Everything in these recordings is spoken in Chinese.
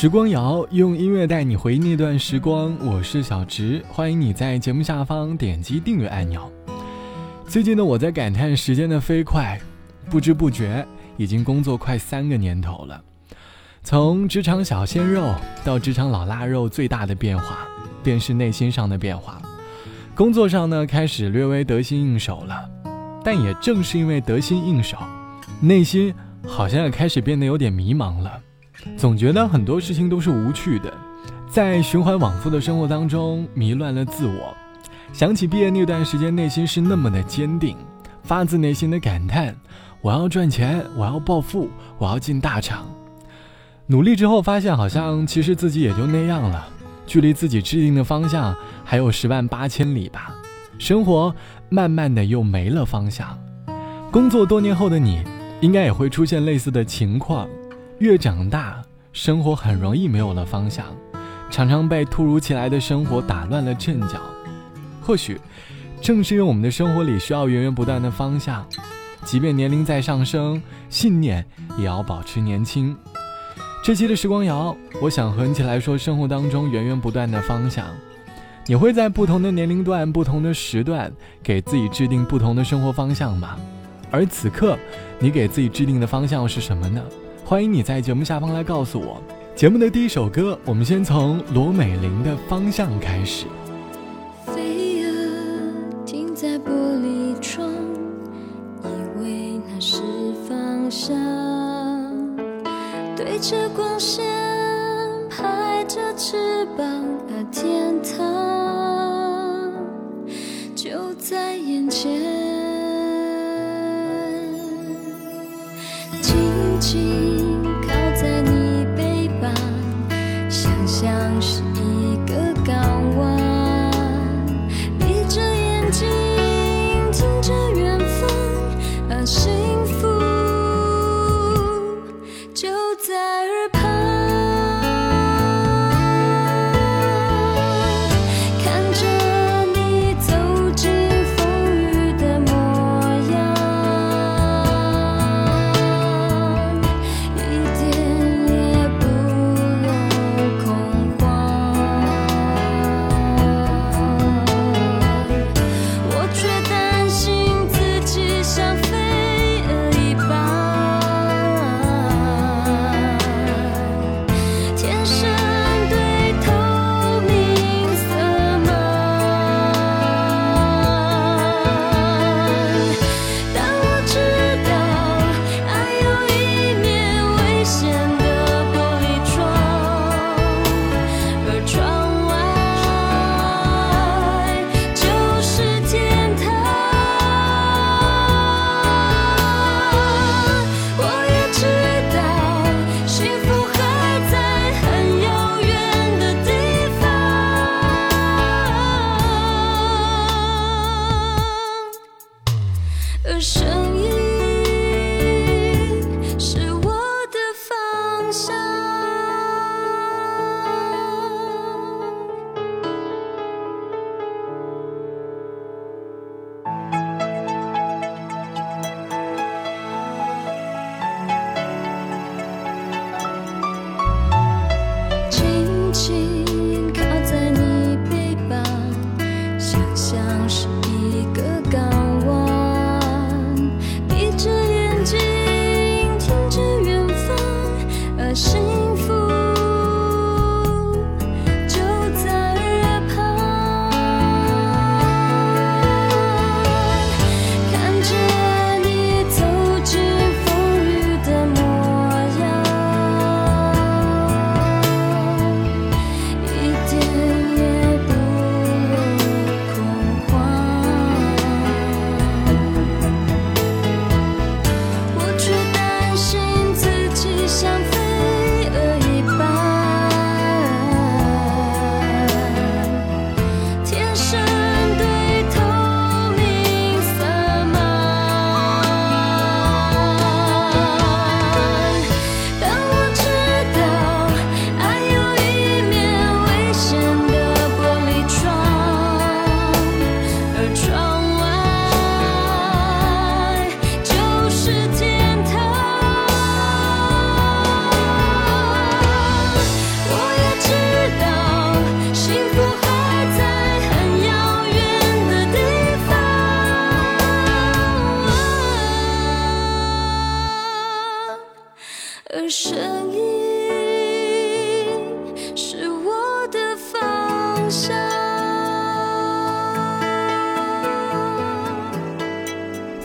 时光谣用音乐带你回忆那段时光，我是小植，欢迎你在节目下方点击订阅按钮。最近呢，我在感叹时间的飞快，不知不觉已经工作快三个年头了。从职场小鲜肉到职场老腊肉，最大的变化便是内心上的变化。工作上呢，开始略微得心应手了，但也正是因为得心应手，内心好像也开始变得有点迷茫了。总觉得很多事情都是无趣的，在循环往复的生活当中迷乱了自我。想起毕业那段时间，内心是那么的坚定，发自内心的感叹：我要赚钱，我要暴富，我要进大厂。努力之后发现，好像其实自己也就那样了，距离自己制定的方向还有十万八千里吧。生活慢慢的又没了方向。工作多年后的你，应该也会出现类似的情况。越长大，生活很容易没有了方向，常常被突如其来的生活打乱了阵脚。或许，正是因为我们的生活里需要源源不断的方向，即便年龄在上升，信念也要保持年轻。这期的时光谣，我想和你一起来说生活当中源源不断的方向。你会在不同的年龄段、不同的时段，给自己制定不同的生活方向吗？而此刻，你给自己制定的方向是什么呢？欢迎你在节目下方来告诉我。节目的第一首歌，我们先从罗美玲的方向开始。飞儿停在玻璃窗，以为那是方向，对着光线拍着翅膀，而天堂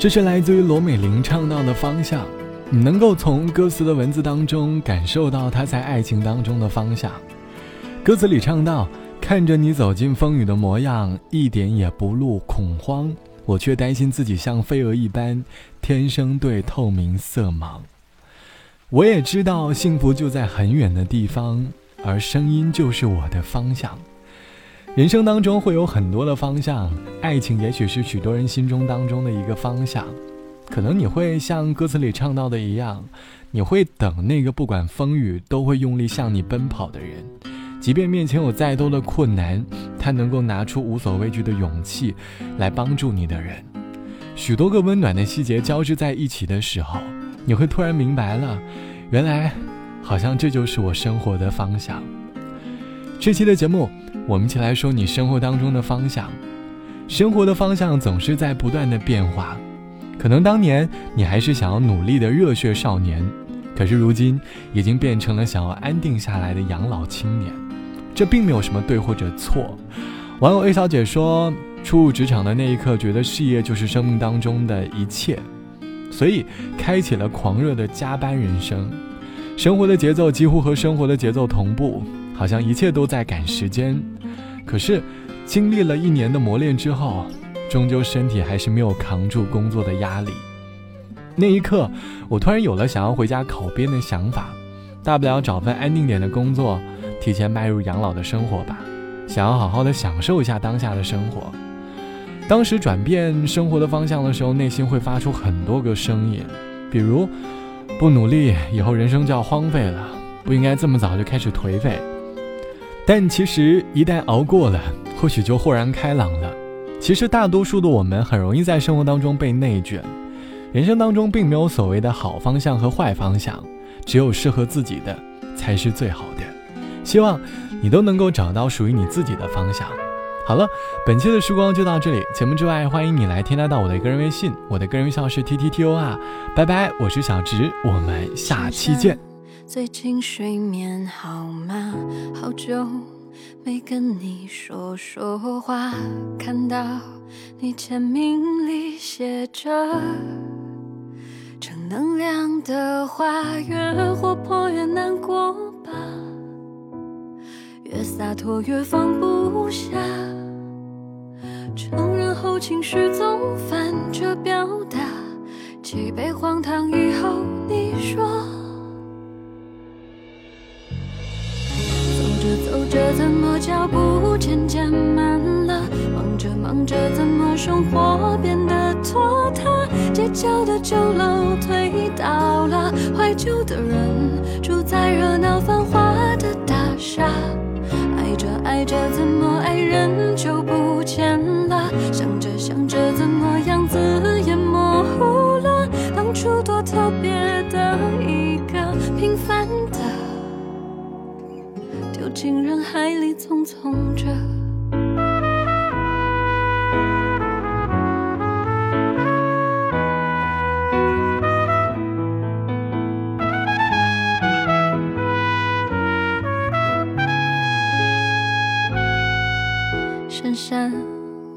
这是来自于罗美玲唱到的方向，你能够从歌词的文字当中感受到她在爱情当中的方向。歌词里唱到：“看着你走进风雨的模样，一点也不露恐慌，我却担心自己像飞蛾一般，天生对透明色盲。”我也知道幸福就在很远的地方，而声音就是我的方向。人生当中会有很多的方向，爱情也许是许多人心中当中的一个方向。可能你会像歌词里唱到的一样，你会等那个不管风雨都会用力向你奔跑的人，即便面前有再多的困难，他能够拿出无所畏惧的勇气来帮助你的人。许多个温暖的细节交织在一起的时候。你会突然明白了，原来，好像这就是我生活的方向。这期的节目，我们一起来说你生活当中的方向。生活的方向总是在不断的变化，可能当年你还是想要努力的热血少年，可是如今已经变成了想要安定下来的养老青年。这并没有什么对或者错。网友 A 小姐说，初入职场的那一刻，觉得事业就是生命当中的一切。所以，开启了狂热的加班人生，生活的节奏几乎和生活的节奏同步，好像一切都在赶时间。可是，经历了一年的磨练之后，终究身体还是没有扛住工作的压力。那一刻，我突然有了想要回家考编的想法，大不了找份安定点的工作，提前迈入养老的生活吧，想要好好的享受一下当下的生活。当时转变生活的方向的时候，内心会发出很多个声音，比如不努力，以后人生就要荒废了；不应该这么早就开始颓废。但其实一旦熬过了，或许就豁然开朗了。其实大多数的我们很容易在生活当中被内卷，人生当中并没有所谓的好方向和坏方向，只有适合自己的才是最好的。希望你都能够找到属于你自己的方向。好了，本期的时光就到这里。节目之外，欢迎你来添加到我的个人微信，我的个人微信号是 t t t o R。拜拜，我是小直，我们下期见。最近睡眠好吗？好久没跟你说说话，看到你签名里写着正能量的话，越活泼越难过吧，越洒脱越放不下。承认后情绪总反着表达，几杯荒唐以后，你说，怎么脚步渐渐慢了，忙着忙着怎么生活变得拖沓，街角的酒楼推倒了，怀旧的人住在热闹繁华的大厦。爱着爱着，怎么爱人就不见了？想着想着，怎么样子匆匆着。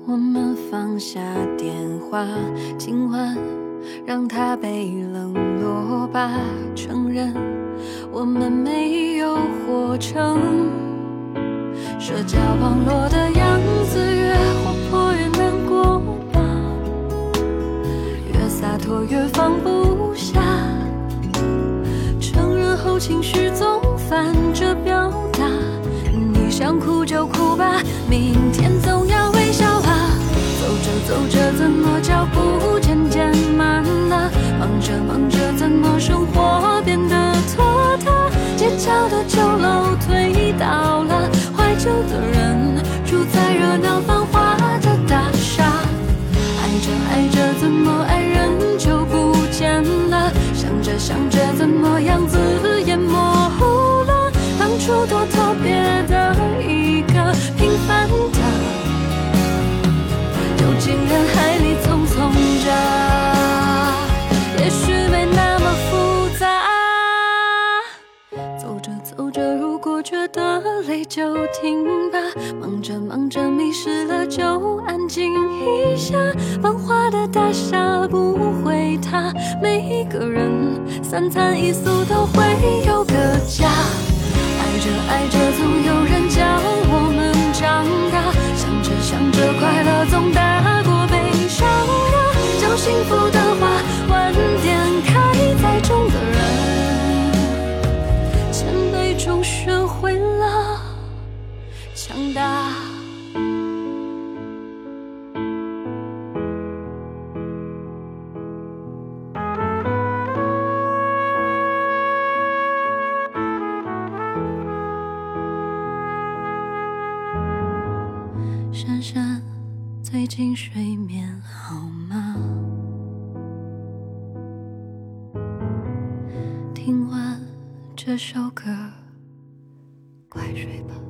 我们放下电话，今晚让它被冷落吧。承认我们没有活成社交网络的样子，越活泼越难过吧，越洒脱越放不下。承认后情绪总反着表达，你想哭就哭吧，明天总要微笑。走着走着怎么脚步渐渐慢了？忙着忙着怎么生活变得拖沓？街角的酒楼推倒，住在热闹繁华的大厦。爱着爱着怎么爱人就不见了？想着想着怎么样子也模糊了？当初多特别的一个平凡的。丢进人海里匆匆着，也许没那么复杂。走着走着，如果觉得累就停。忙着忙着迷失了就安静一下。繁华的大厦不会塌，每一个人三餐一宿都会有个家。爱着爱着总有人教我们长大，想着想着快乐总大过悲伤啊。叫幸福的话，这首歌，快睡吧。